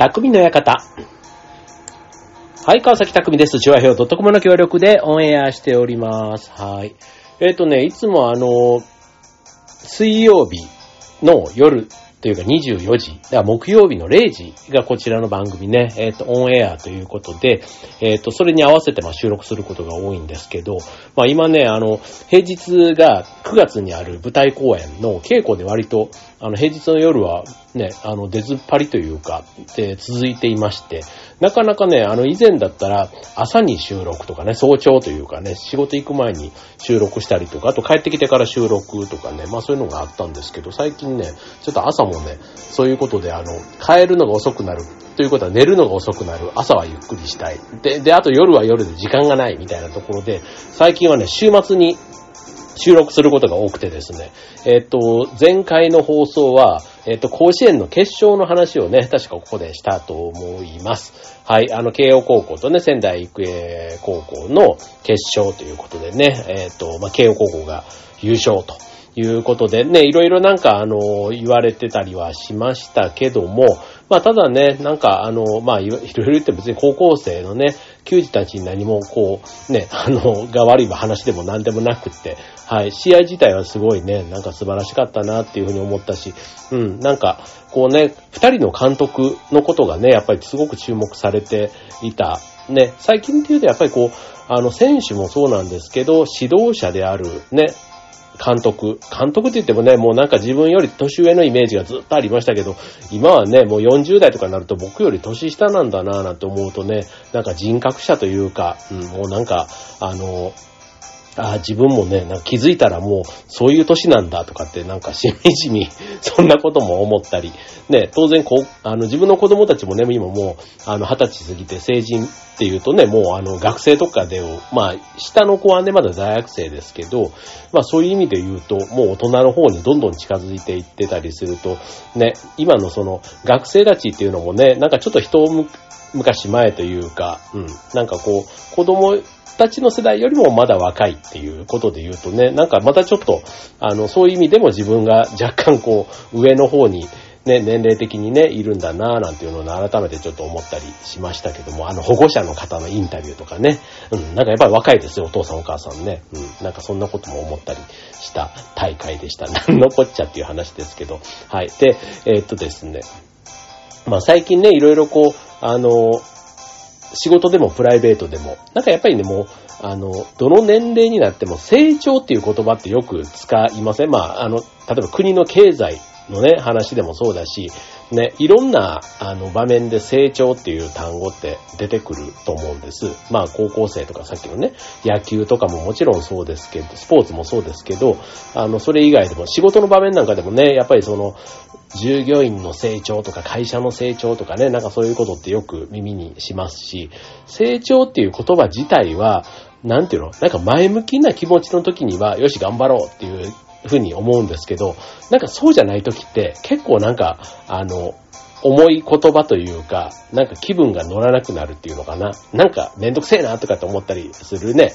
匠の館。はい、川崎匠です。チュアヘオ .com の協力でオンエアしております。はい。えっ、とね、いつもあの、水曜日の夜というか24時、だから木曜日の0時がこちらの番組ね、えっ、と、オンエアということで、えっ、と、それに合わせてま収録することが多いんですけど、まあ今ね、あの、平日が9月にある舞台公演の稽古で割と、あの、平日の夜はね、あの、出ずっぱりというか、で、続いていまして、なかなかね、あの、以前だったら、朝に収録とかね、早朝というかね、仕事行く前に収録したりとか、あと帰ってきてから収録とかね、まあそういうのがあったんですけど、最近ね、ちょっと朝もね、そういうことで、あの、帰るのが遅くなる。ということは寝るのが遅くなる。朝はゆっくりしたい。で、で、あと夜は夜で時間がないみたいなところで、最近はね、週末に収録することが多くてですね、えっ、と、前回の放送は、えっ、と、甲子園の決勝の話をね、確かここでしたと思います。はい、あの、慶応高校とね、仙台育英高校の決勝ということでね、えっ、と、まあ、慶応高校が優勝と。いうことでね、いろいろなんかあの、言われてたりはしましたけども、まあただね、なんかあの、まあいろいろ言って別に高校生のね、球児たちに何もこう、ね、あの、が悪い話でも何でもなくって、はい、試合自体はすごいね、なんか素晴らしかったなっていうふうに思ったし、うん、なんか、こうね、二人の監督のことがね、やっぱりすごく注目されていた。ね、最近っていうとやっぱりこう、あの、選手もそうなんですけど、指導者であるね、監督。監督って言ってもね、もうなんか自分より年上のイメージがずっとありましたけど、今はね、もう40代とかになると僕より年下なんだなぁなんて思うとね、なんか人格者というか、うん、もうなんか、あの、あ自分もね、なんか気づいたらもうそういう年なんだとかってなんかしみじみ そんなことも思ったり、ね、当然こう、あの自分の子供たちもね、今もう、あの二十歳過ぎて成人っていうとね、もうあの学生とかでを、まあ下の子はね、まだ大学生ですけど、まあそういう意味で言うと、もう大人の方にどんどん近づいていってたりすると、ね、今のその学生たちっていうのもね、なんかちょっと人を昔前というか、うん、なんかこう、子供たちの世代よりもまだ若いっていうことで言うとね、なんかまたちょっと、あの、そういう意味でも自分が 若干こう、上の方に、ね、年齢的にね、いるんだなぁなんていうのを改めてちょっと思ったりしましたけども、あの保護者の方のインタビューとかね、うん、なんかやっぱり若いですよ、お父さんお母さんね。うん、なんかそんなことも思ったりした大会でした。なんこっちゃっていう話ですけど。はい。で、えー、っとですね、まあ最近ね、いろいろこう、あの、仕事でもプライベートでも、なんかやっぱりね、もう、あの、どの年齢になっても成長っていう言葉ってよく使いません？まあ、あの、例えば国の経済のね、話でもそうだし、ね、いろんな、あの、場面で成長っていう単語って出てくると思うんです。まあ、高校生とかさっきのね、野球とかももちろんそうですけど、スポーツもそうですけど、あの、それ以外でも、仕事の場面なんかでもね、やっぱりその、従業員の成長とか会社の成長とかね、なんかそういうことってよく耳にしますし、成長っていう言葉自体は、なんていうの？なんか前向きな気持ちの時には、よし頑張ろうっていうふうに思うんですけど、なんかそうじゃない時って結構なんか、あの、重い言葉というか、なんか気分が乗らなくなるっていうのかな。なんかめんどくせえなとかって思ったりするね。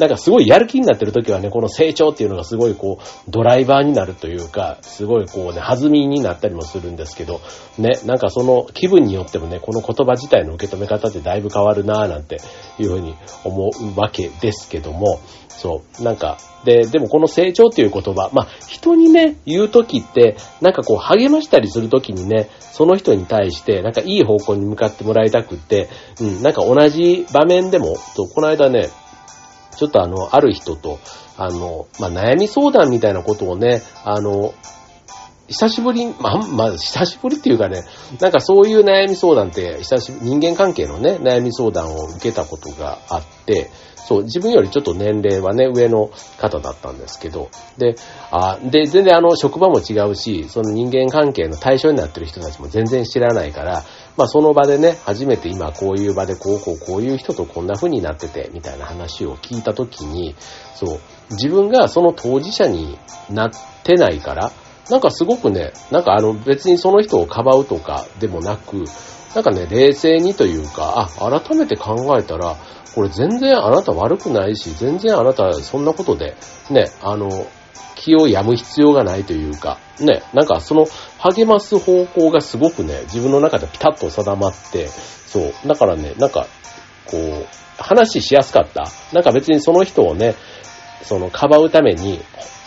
なんかすごいやる気になってる時はね、この成長っていうのがすごいこう、ドライバーになるというか、すごいこうね、弾みになったりもするんですけど、ね、なんかその気分によってもね、この言葉自体の受け止め方ってだいぶ変わるなぁなんていうふうに思うわけですけども、そう、なんか、で、でもこの成長っていう言葉、まあ、人にね、言うときって、なんかこう励ましたりするときにね、その人に対して、なんかいい方向に向かってもらいたくって、うん、なんか同じ場面でも、とこの間ね、ちょっとあの、ある人と、あの、まあ、悩み相談みたいなことをね、あの、久しぶり、まあ、まあ、久しぶりっていうかね、なんかそういう悩み相談って、久しぶり、人間関係のね、悩み相談を受けたことがあって、そう、自分よりちょっと年齢はね、上の方だったんですけど、で、あ、で、全然あの、職場も違うし、その人間関係の対象になってる人たちも全然知らないから、まあその場でね、初めて今こういう場でこうこうこういう人とこんな風になってて、みたいな話を聞いたときに、そう、自分がその当事者になってないから、なんかすごくね、なんかあの別にその人をかばうとかでもなく、なんかね、冷静にというか、あ、改めて考えたら、これ全然あなた悪くないし、全然あなたそんなことで、ね、あの、気を病む必要がないというか、ね、なんかその励ます方向がすごくね、自分の中でピタッと定まって、そう、だからね、なんか、こう、話しやすかった。なんか別にその人をね、その、かばうために、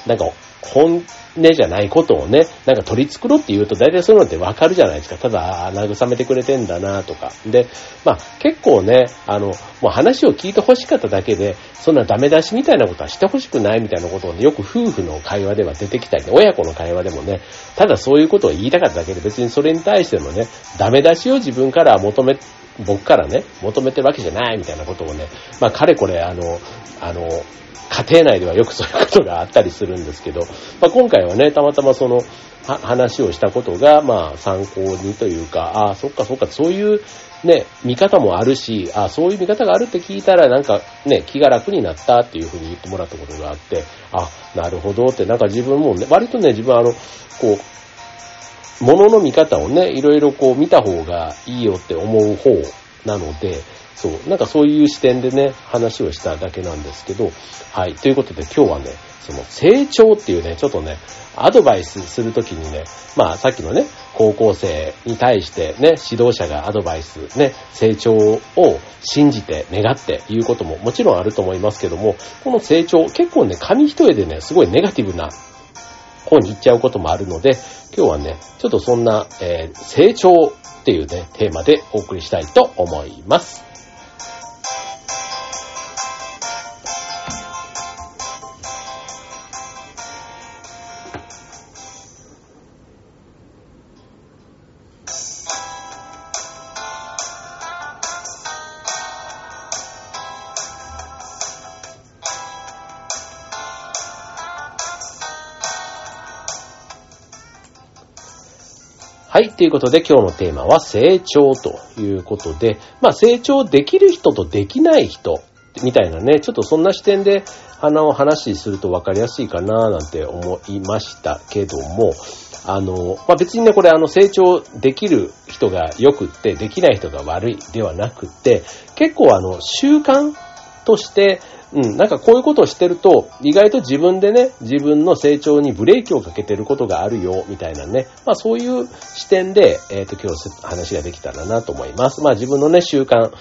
なんか、本音じゃないことをね、なんか取り繕って言うと大体そういうのってわかるじゃないですか。ただ、慰めてくれてんだなとか。で、まあ結構ね、あの、もう話を聞いて欲しかっただけで、そんなダメ出しみたいなことはして欲しくないみたいなことをね、よく夫婦の会話では出てきたり、ね、親子の会話でもね、ただそういうことを言いたかっただけで別にそれに対してのね、ダメ出しを自分から求め、僕からね、求めてるわけじゃないみたいなことをね、まあ、かれこれ、あの、あの、家庭内ではよくそういうことがあったりするんですけど、まあ、今回はね、たまたまその、話をしたことが、まあ、参考にというか、ああ、そっかそっか、そういうね、見方もあるし、ああ、そういう見方があるって聞いたら、なんかね、気が楽になったっていうふうに言ってもらったことがあって、あ、なるほどって、なんか自分もね、割とね、自分はあの、こう、物の見方をね、いろいろこう見た方がいいよって思う方なので、そう、なんかそういう視点でね、話をしただけなんですけど、はい。ということで今日はね、その成長っていうね、ちょっとね、アドバイスするときにね、まあさっきのね、高校生に対してね、指導者がアドバイス、ね、成長を信じて願って言うことももちろんあると思いますけども、この成長、結構ね、紙一重でね、すごいネガティブな方に行っちゃうこともあるので、今日はね、ちょっとそんな、えー、成長っていうね、テーマでお送りしたいと思います。はい。ということで今日のテーマは成長ということで、まあ成長できる人とできない人みたいなね、ちょっとそんな視点であの話しすると分かりやすいかななんて思いましたけども、あの、まあ、別にね、これあの成長できる人が良くって、できない人が悪いではなくって、結構あの習慣としてうん、なんかこういうことをしてると、意外と自分でね、自分の成長にブレーキをかけてることがあるよ、みたいなね。まあそういう視点で、えっ、ー、と今日話ができたらなと思います。まあ自分のね、習慣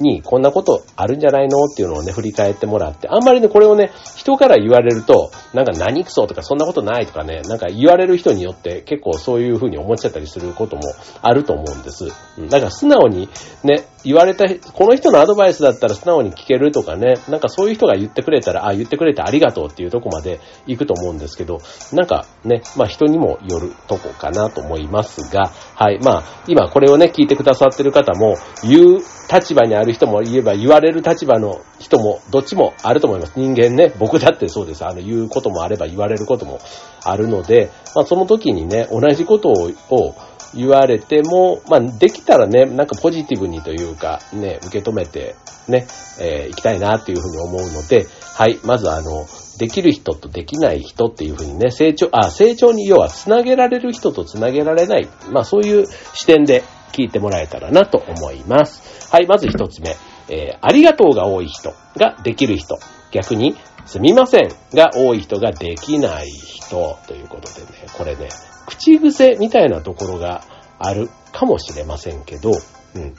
にこんなことあるんじゃないの？っていうのをね、振り返ってもらって、あんまりね、これをね、人から言われると、なんか何クソとかそんなことないとかね、なんか言われる人によって結構そういう風に思っちゃったりすることもあると思うんです。うん、だから素直にね、言われた、この人のアドバイスだったら素直に聞けるとかね、なんかそういう人が言ってくれたら、あ、言ってくれてありがとうっていうとこまで行くと思うんですけど、なんかね、まあ人にもよるとこかなと思いますが、はい、まあ今これをね、聞いてくださってる方も、言う立場にある人も言えば言われる立場の人もどっちもあると思います。人間ね、僕だってそうです。あの言うこともあれば言われることもあるので、まあその時にね、同じことを言われても、まあ、できたらね、なんかポジティブにというか、ね、受け止めて、ね、えー、行きたいなっていうふうに思うので、はい、まずあの、できる人とできない人っていうふうにね、成長、あ、成長に要はつなげられる人とつなげられない、まあそういう視点で聞いてもらえたらなと思います。はい、まず一つ目、えー、ありがとうが多い人ができる人。逆に、すみませんが多い人ができない人ということでね、これね、口癖みたいなところがあるかもしれませんけど、うん。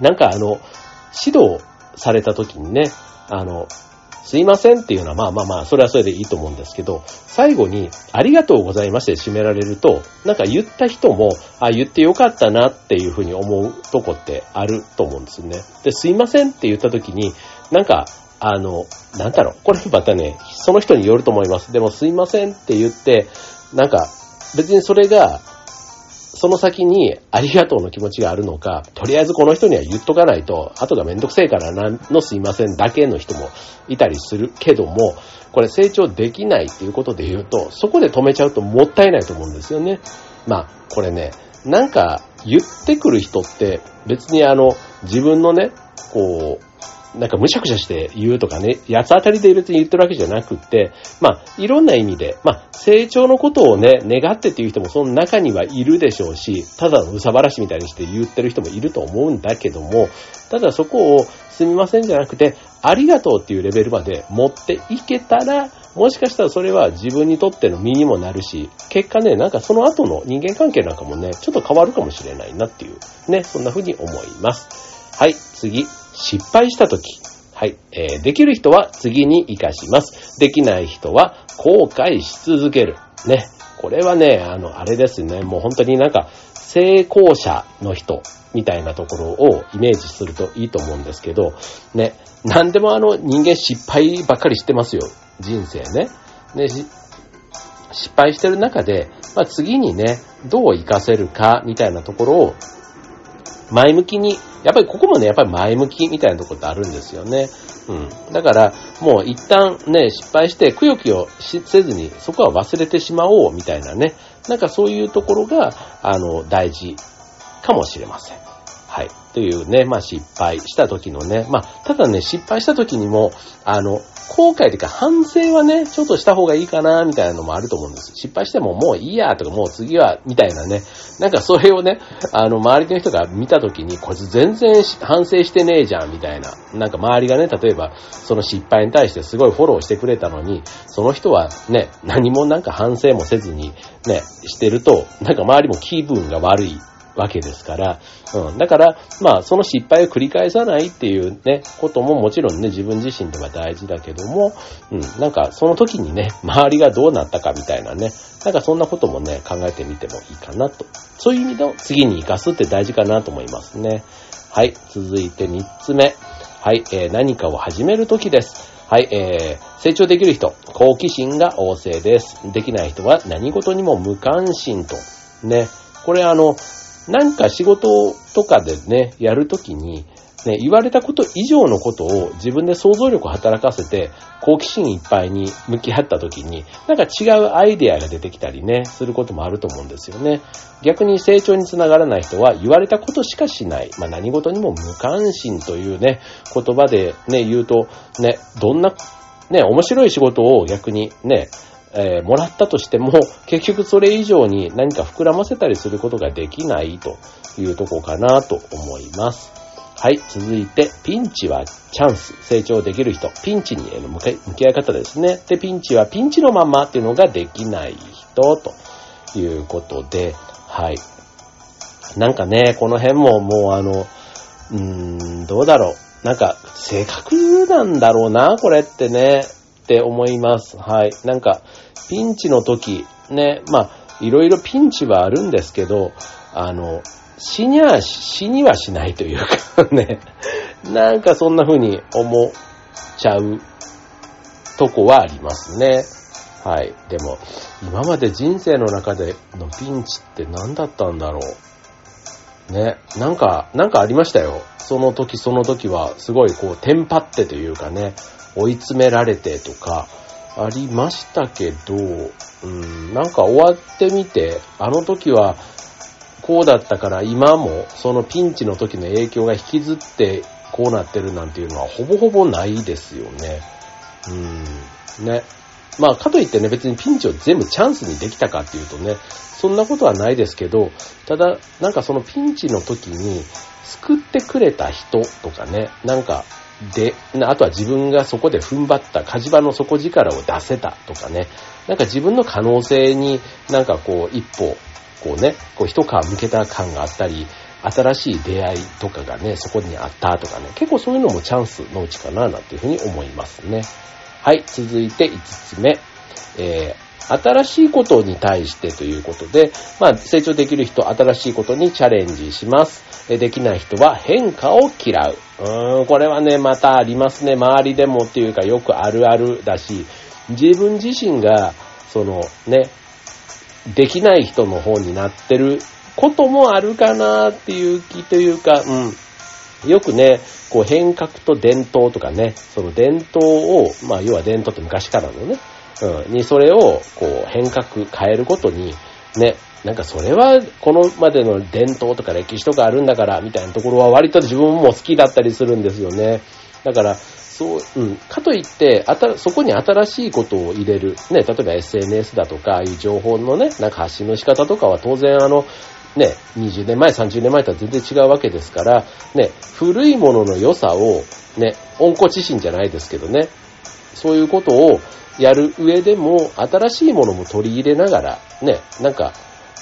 なんかあの、指導された時にね、あの、すいませんっていうのはまあまあまあ、それはそれでいいと思うんですけど、最後にありがとうございまして締められると、なんか言った人も、あ、言ってよかったなっていうふうに思うとこってあると思うんですよね。で、すいませんって言った時に、なんか、あの、なんだろう、これまたね、その人によると思います。でもすいませんって言って、なんか、別にそれが、その先にありがとうの気持ちがあるのか、とりあえずこの人には言っとかないと、後がめんどくせえからなんのすいませんだけの人もいたりするけども、これ成長できないっていうことで言うと、そこで止めちゃうともったいないと思うんですよね。まあ、これね、なんか言ってくる人って別にあの、自分のね、こう、なんかむしゃくしゃして言うとかね、八つ当たりで別に言ってるわけじゃなくって、まあ、いろんな意味で、まあ、成長のことをね、願ってっていう人もその中にはいるでしょうし、ただのうさばらしみたいにして言ってる人もいると思うんだけども、ただそこをすみませんじゃなくて、ありがとうっていうレベルまで持っていけたら、もしかしたらそれは自分にとっての身にもなるし、結果ね、なんかその後の人間関係なんかもね、ちょっと変わるかもしれないなっていう、ね、そんな風に思います。はい、次、失敗した時。はい、えー、できる人は次に活かします。できない人は後悔し続ける。ね、これはね、あの、あれですね、もう本当になんか、成功者の人みたいなところをイメージするといいと思うんですけど、ね、何でもあの人間失敗ばっかりしてますよ。人生ね。ね、失敗してる中で、まあ、次にね、どう活かせるかみたいなところを前向きに、やっぱりここもね、やっぱり前向きみたいなとこってあるんですよね。うん。だから、もう一旦ね、失敗してくよくよせずに、そこは忘れてしまおうみたいなね。なんかそういうところが、あの、大事かもしれません。はい。というね、まあ失敗した時のね、まあ、ただね、失敗した時にも、あの、後悔というか反省はね、ちょっとした方がいいかな、みたいなのもあると思うんです。失敗してももういいや、とかもう次は、みたいなね。なんかそれをね、あの、周りの人が見た時に、こいつ全然反省してねえじゃん、みたいな。なんか周りがね、例えば、その失敗に対してすごいフォローしてくれたのに、その人はね、何もなんか反省もせずに、ね、してると、なんか周りも気分が悪いわけですから、うん。だから、まあ、その失敗を繰り返さないっていうね、ことももちろんね、自分自身では大事だけども、うん。なんか、その時にね、周りがどうなったかみたいなね、なんかそんなこともね、考えてみてもいいかなと。そういう意味の次に活かすって大事かなと思いますね。はい。続いて3つ目。はい。えー、何かを始める時です。はい、えー、成長できる人、好奇心が旺盛です。できない人は何事にも無関心と。ね。これあの、なんか仕事とかでね、やるときに、ね、言われたこと以上のことを自分で想像力を働かせて、好奇心いっぱいに向き合ったときに、なんか違うアイデアが出てきたりね、することもあると思うんですよね。逆に成長につながらない人は言われたことしかしない。まあ何事にも無関心というね、言葉でね、言うと、ね、どんな、ね、面白い仕事を逆にね、えー、もらったとしても、結局それ以上に何か膨らませたりすることができないというとこかなと思います。はい、続いて、ピンチはチャンス。成長できる人。ピンチに向き合い方ですね。で、ピンチはピンチのままっていうのができない人ということで、はい。なんかね、この辺ももうあの、うーん、どうだろう。なんか、性格なんだろうな、これってね。って思います。はい。なんか、ピンチの時、ね、まあ、いろいろピンチはあるんですけど、あの、死には、死にはしないというかね、なんかそんな風に思っちゃうとこはありますね。はい。でも、今まで人生の中でのピンチって何だったんだろう。ね。なんか、なんかありましたよ。その時その時は、すごいこう、テンパってというかね、追い詰められてとか、ありましたけど、うん、なんか終わってみて、あの時はこうだったから今もそのピンチの時の影響が引きずってこうなってるなんていうのはほぼほぼないですよね。うん、ね。まあ、かといってね、別にピンチを全部チャンスにできたかっていうとね、そんなことはないですけど、ただ、なんかそのピンチの時に救ってくれた人とかね、なんかで、あとは自分がそこで踏ん張った火事場の底力を出せたとかね、なんか自分の可能性になんかこう一歩、こうね、こう一皮向けた感があったり、新しい出会いとかがね、そこにあったとかね、結構そういうのもチャンスのうちかな、なんていうふうに思いますね。はい、続いて5つ目。えー新しいことに対してということで、まあ、成長できる人、新しいことにチャレンジします。できない人は変化を嫌う。うーん、これはね、またありますね。周りでもっていうかよくあるあるだし、自分自身が、そのね、できない人の方になってることもあるかなっていう気というか、うん。よくね、こう変革と伝統とかね、その伝統を、まあ要は伝統って昔からのね、うん、にそれをこう変革、変えることに、ね、なんかそれはこのまでの伝統とか歴史とかあるんだから、みたいなところは割と自分も好きだったりするんですよね。だから、そう、うん。かといって、あた、そこに新しいことを入れる。ね、例えば SNS だとか、ああいう情報のね、なんか発信の仕方とかは当然あの、ね、20年前、30年前とは全然違うわけですから、ね、古いものの良さを、ね、温故知新じゃないですけどね、そういうことを、やる上でも、新しいものも取り入れながら、ね、なんか、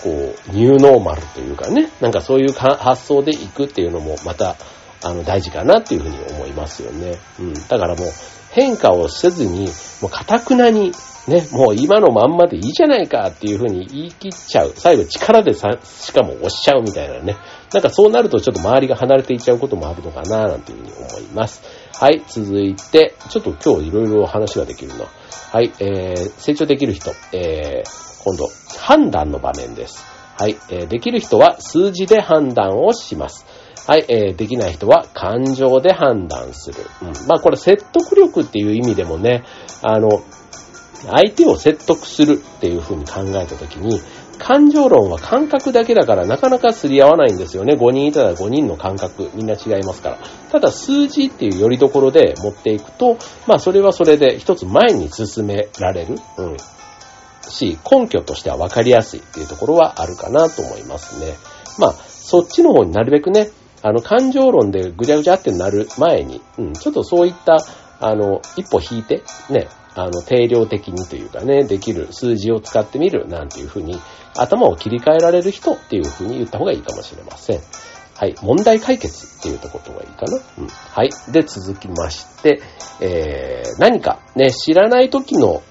こう、ニューノーマルというかね、なんかそういう発想でいくっていうのも、また、あの、大事かなっていうふうに思いますよね。うん。だからもう、変化をせずに、もう、かたくなに、ね、もう今のまんまでいいじゃないかっていう風に言い切っちゃう。最後力でさ、しかも押しちゃうみたいなね。なんかそうなるとちょっと周りが離れていっちゃうこともあるのかななんていう風に思います。はい、続いて、ちょっと今日いろいろ話ができるな。はい、えー、成長できる人、えー、今度、判断の場面です。はい、えー、できる人は数字で判断をします。はい、えー、できない人は感情で判断する。うん。まあこれ説得力っていう意味でもね、あの、相手を説得するっていう風に考えたときに、感情論は感覚だけだからなかなかすり合わないんですよね。5人いたら5人の感覚、みんな違いますから。ただ数字っていうよりどころで持っていくと、まあそれはそれで一つ前に進められる。うん。し、根拠としては分かりやすいっていうところはあるかなと思いますね。まあ、そっちの方になるべくね、あの、感情論でぐちゃぐちゃってなる前に、うん、ちょっとそういった、あの、一歩引いて、ね、あの、定量的にというかね、できる数字を使ってみるなんていうふうに、頭を切り替えられる人っていうふうに言った方がいいかもしれません。はい。問題解決っていうところがいいかな。うん。はい。で、続きまして、えー、何かね、知らない時の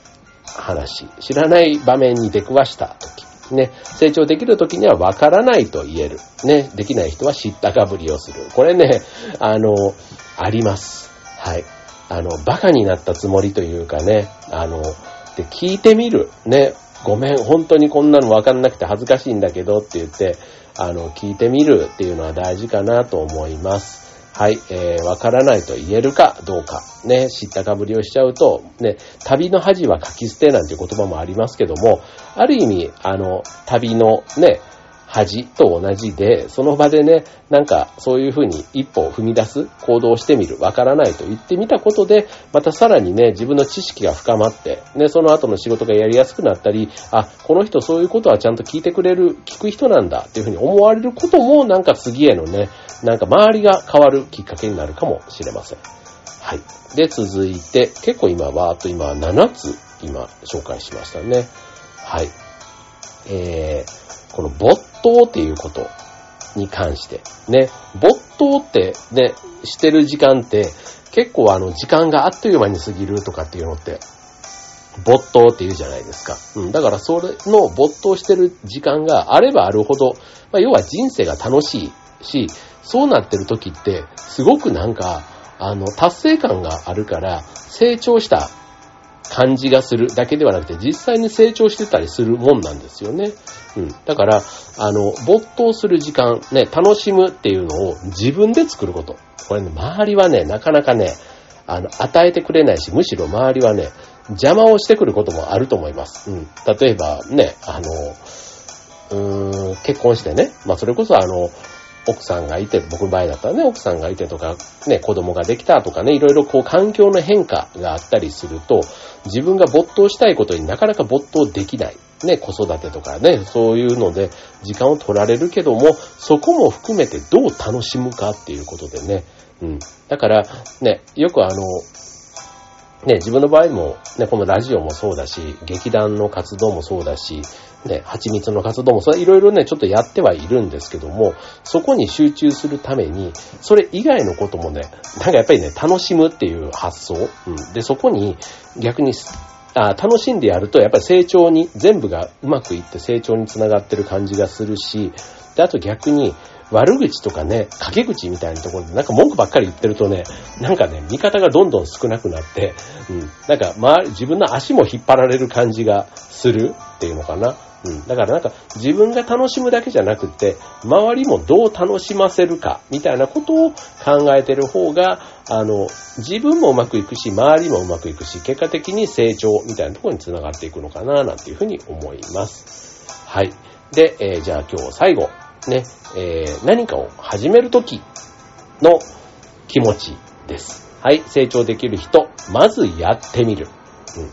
話、知らない場面に出くわした時、ね、成長できる時には分からないと言える。ね、できない人は知ったかぶりをする。これね、あの、あります。はい。あの、バカになったつもりというかね、あの、で、聞いてみる。ね、ごめん、本当にこんなのわかんなくて恥ずかしいんだけどって言って、あの、聞いてみるっていうのは大事かなと思います。はい、えー、わからないと言えるかどうか。ね、知ったかぶりをしちゃうと、ね、旅の恥は書き捨てなんて言葉もありますけども、ある意味、あの、旅のね、恥と同じで、その場でね、なんかそういうふうに一歩を踏み出す、行動してみる、わからないと言ってみたことで、またさらにね、自分の知識が深まって、ね、その後の仕事がやりやすくなったり、あ、この人そういうことはちゃんと聞いてくれる、聞く人なんだっていうふうに思われることも、なんか次へのね、なんか周りが変わるきっかけになるかもしれません。はい。で、続いて、結構今は、あと今7つ、今紹介しましたね。はい。えー、この没頭っていうことに関して、ね、没頭ってね、してる時間って、結構あの、時間があっという間に過ぎるとかっていうのって、没頭って言うじゃないですか。うん。だからそれの没頭してる時間があればあるほど、まあ、要は人生が楽しいし、そうなってる時って、すごくなんか、あの、達成感があるから、成長した感じがするだけではなくて、実際に成長してたりするもんなんですよね。うん。だから、あの、没頭する時間、ね、楽しむっていうのを自分で作ること。これね、周りはね、なかなかね、あの、与えてくれないし、むしろ周りはね、邪魔をしてくることもあると思います。うん。例えばね、あの、うーん、結婚してね、まあそれこそあの、奥さんがいて、僕の場合だったらね、奥さんがいてとか、ね、子供ができたとかね、いろいろこう環境の変化があったりすると、自分が没頭したいことになかなか没頭できない。ね、子育てとかね、そういうので時間を取られるけども、そこも含めてどう楽しむかっていうことでね、うん。だから、ね、よくあの、ね、自分の場合も、ね、このラジオもそうだし、劇団の活動もそうだし、ね、蜂蜜の活動も、それいろいろね、ちょっとやってはいるんですけども、そこに集中するために、それ以外のこともね、なんかやっぱりね、楽しむっていう発想、うん、で、そこに逆にあ楽しんでやると、やっぱり成長に、全部がうまくいって成長につながってる感じがするし、で、あと逆に、悪口とかね、陰口みたいなところでなんか文句ばっかり言ってるとね、なんかね、味方がどんどん少なくなって、うん、なんか、まあ、自分の足も引っ張られる感じがするっていうのかな。うん。だからなんか自分が楽しむだけじゃなくて、周りもどう楽しませるか、みたいなことを考えてる方が、あの、自分もうまくいくし、周りもうまくいくし、結果的に成長みたいなところにつながっていくのかな、なんていうふうに思います。はい。で、えー、じゃあ今日最後、ね、えー、何かを始めるときの気持ちです。はい、成長できる人、まずやってみる。うん。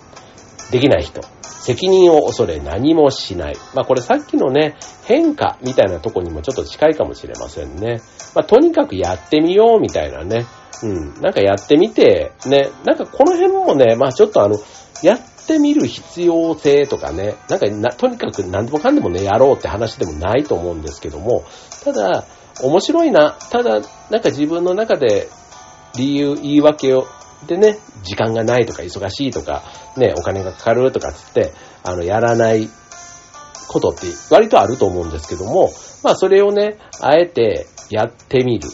できない人、責任を恐れ何もしない。まあこれさっきのね、変化みたいなとこにもちょっと近いかもしれませんね。まあとにかくやってみようみたいなね。うん。なんかやってみて、ね。なんかこの辺もね、まあちょっとあの、やっってみる必要性とかね、なんかな、とにかく何でもかんでもね、やろうって話でもないと思うんですけども、ただ、面白いな、ただ、なんか自分の中で理由、言い訳を、でね、時間がないとか忙しいとか、ね、お金がかかるとかつって、あの、やらないことって割とあると思うんですけども、まあそれをね、あえてやってみる。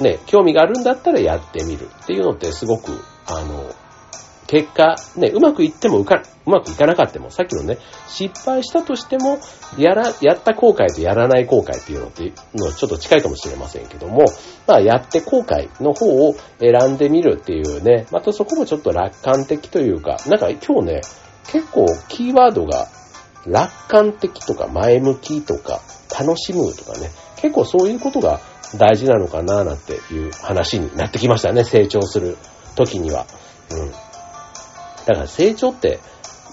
ね、興味があるんだったらやってみるっていうのってすごく、あの、結果、ね、うまくいってもうか、うまくいかなかったも、さっきのね、失敗したとしても、やら、やった後悔とやらない後悔っていうのっていうのちょっと近いかもしれませんけども、まあ、やって後悔の方を選んでみるっていうね、またそこもちょっと楽観的というか、なんか今日ね、結構キーワードが楽観的とか前向きとか楽しむとかね、結構そういうことが大事なのかななんていう話になってきましたね、成長する時には。うん。だから成長って、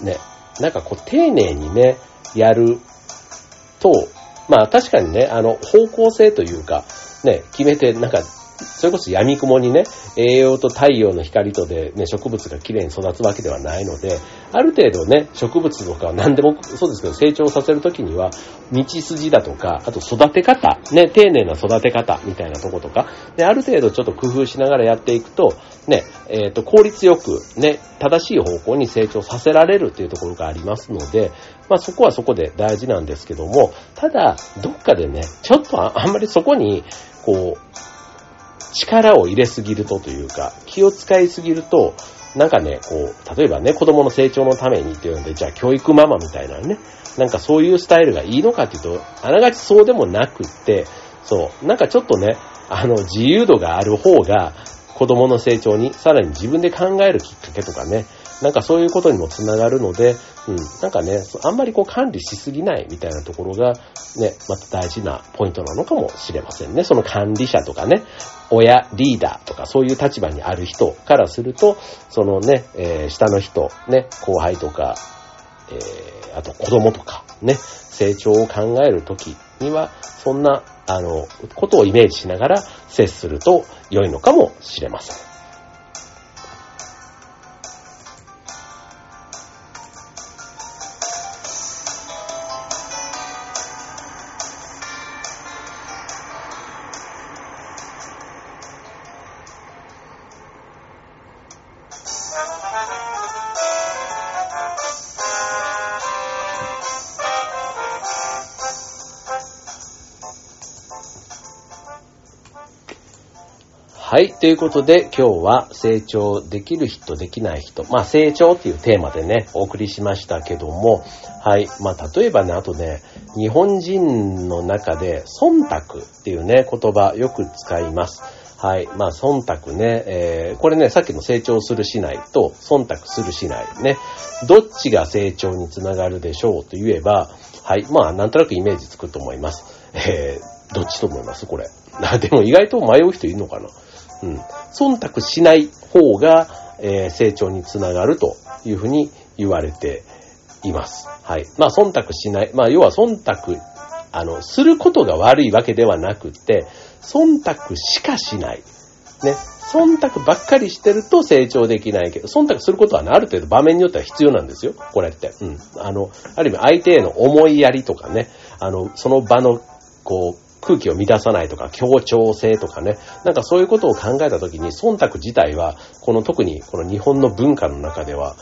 ね、なんかこう丁寧にね、やると、まあ確かにね、あの、方向性というか、ね、決めて、なんかそれこそ闇雲にね、栄養と太陽の光とでね、植物がきれいに育つわけではないので、ある程度ね、植物とか何でもそうですけど、成長させるときには、道筋だとか、あと育て方、ね、丁寧な育て方みたいなとことか、で、ある程度ちょっと工夫しながらやっていくと、ね、えっ、ー、と、効率よく、ね、正しい方向に成長させられるっていうところがありますので、まあそこはそこで大事なんですけども、ただ、どっかでね、ちょっとあんまりそこに、こう、力を入れすぎるとというか、気を使いすぎると、なんかね、こう、例えばね、子供の成長のためにっていうので、じゃあ教育ママみたいなね、なんかそういうスタイルがいいのかっていうと、あながちそうでもなくって、そう、なんかちょっとね、あの、自由度がある方が、子供の成長に、さらに自分で考えるきっかけとかね、なんかそういうことにもつながるので、うん、なんかね、あんまりこう管理しすぎないみたいなところが、ね、また大事なポイントなのかもしれませんね。その管理者とかね、親、リーダーとかそういう立場にある人からすると、そのね、えー、下の人、ね、後輩とか、えー、あと子供とか、ね、成長を考えるときには、そんな、あの、ことをイメージしながら接すると良いのかもしれません。ということで、今日は成長できる人、できない人。まあ、成長っていうテーマでね、お送りしましたけども、はい。まあ、例えばね、あとね、日本人の中で、忖度っていうね、言葉よく使います。はい。まあ、忖度ね、えー、これね、さっきの成長するしないと、忖度するしないね。どっちが成長につながるでしょうと言えば、はい。まあ、なんとなくイメージつくと思います。えー、どっちと思います？これ。でも意外と迷う人いるのかな？うん。忖度しない方が、えー、成長につながるというふうに言われています。はい。まあ、忖度しない。まあ、要は忖度、あの、することが悪いわけではなくて、忖度しかしない。ね。忖度ばっかりしてると成長できないけど、忖度することはね、ある程度場面によっては必要なんですよ。これって。うん。あの、ある意味相手への思いやりとかね、あの、その場の、こう、空気を乱さないとか、協調性とかね、なんかそういうことを考えたときに、忖度自体は、この特にこの日本の文化の中では、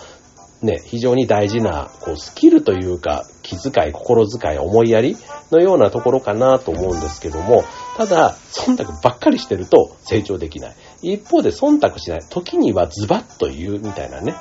ね、非常に大事な、こう、スキルというか、気遣い、心遣い、思いやりのようなところかなと思うんですけども、ただ、忖度ばっかりしてると成長できない。一方で忖度しない。時にはズバッと言うみたいなね。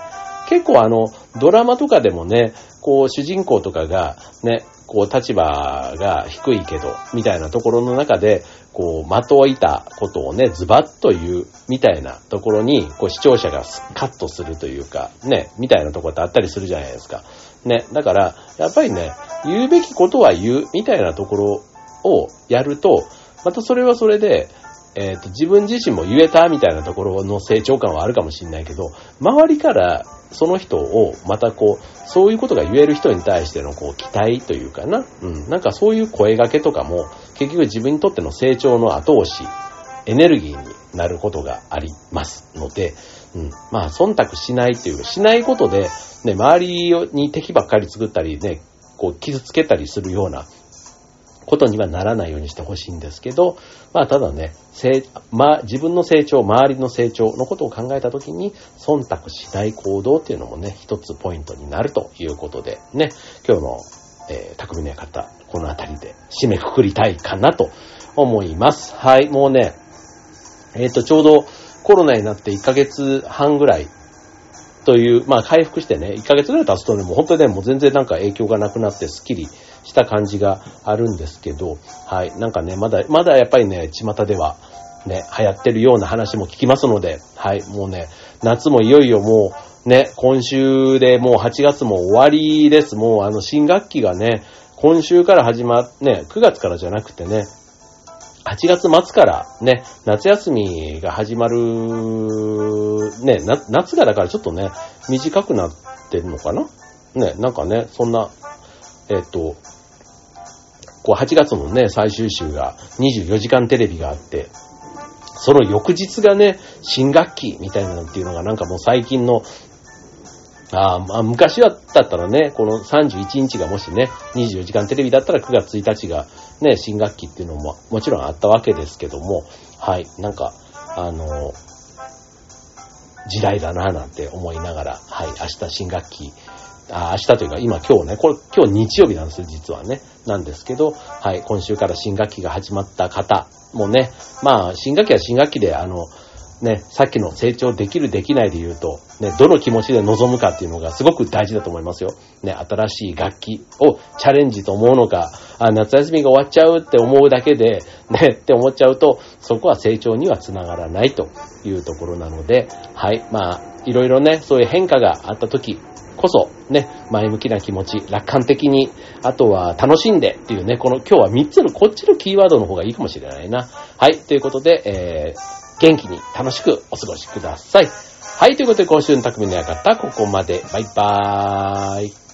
結構あの、ドラマとかでもね、こう、主人公とかが、ね、こう、立場が低いけど、みたいなところの中で、こう、的をいたことをね、ズバッと言う、みたいなところに、こう、視聴者がカットするというか、ね、みたいなところってあったりするじゃないですか。ね、だから、やっぱりね、言うべきことは言う、みたいなところをやると、またそれはそれで、えっ、ー、と、自分自身も言えたみたいなところの成長感はあるかもしれないけど、周りからその人をまたこう、そういうことが言える人に対してのこう期待というかな、うん、なんかそういう声掛けとかも結局自分にとっての成長の後押し、エネルギーになることがありますので、うん、まあ忖度しないっていう、しないことでね、周りに敵ばっかり作ったりね、こう傷つけたりするようなことにはならないようにしてほしいんですけど、まあただね、まあ、自分の成長、周りの成長のことを考えたときに、忖度しない行動っていうのもね、一つポイントになるということで、ね、今日の、えー、匠の方、このあたりで締めくくりたいかなと思います。はい、もうね、えっ、ー、と、ちょうどコロナになって1ヶ月半ぐらいという、まあ回復してね、1ヶ月ぐらい経つとね、もう本当にね、もう全然なんか影響がなくなってスッキリした感じがあるんですけど、はい、なんかね、まだ、まだやっぱりね、巷ではね、流行ってるような話も聞きますので、はい、もうね、夏もいよいよもう、ね、今週でもう8月も終わりです。もうあの新学期がね、今週から始まっ、ね、9月からじゃなくてね、8月末からね、夏休みが始まる、ね、夏がだからちょっとね、短くなってるのかな？ね、なんかね、そんな、えっと、こう8月のね、最終週が24時間テレビがあって、その翌日がね、新学期みたいなのっていうのがなんかもう最近のあまあ、昔はだったらね、この31日がもしね、24時間テレビだったら9月1日がね、新学期っていうのももちろんあったわけですけども、はい、なんか、あの、時代だなぁなんて思いながら、はい、明日新学期、あ明日というか今今日ね、これ今日日曜日なんですよ、実はね。なんですけど、はい、今週から新学期が始まった方もね、まあ、新学期は新学期で、あの、ね、さっきの成長できるできないで言うと、ね、どの気持ちで臨むかっていうのがすごく大事だと思いますよ。ね、新しい楽器をチャレンジと思うのか、あ、夏休みが終わっちゃうって思うだけで、ね、って思っちゃうと、そこは成長にはつながらないというところなので、はい、まあ、いろいろね、そういう変化があった時こそ、ね、前向きな気持ち、楽観的に、あとは楽しんでっていうね、この今日は3つのこっちのキーワードの方がいいかもしれないな。はい、ということで、えー元気に楽しくお過ごしください。はい、ということで今週の匠の館、ここまで。バイバーイ。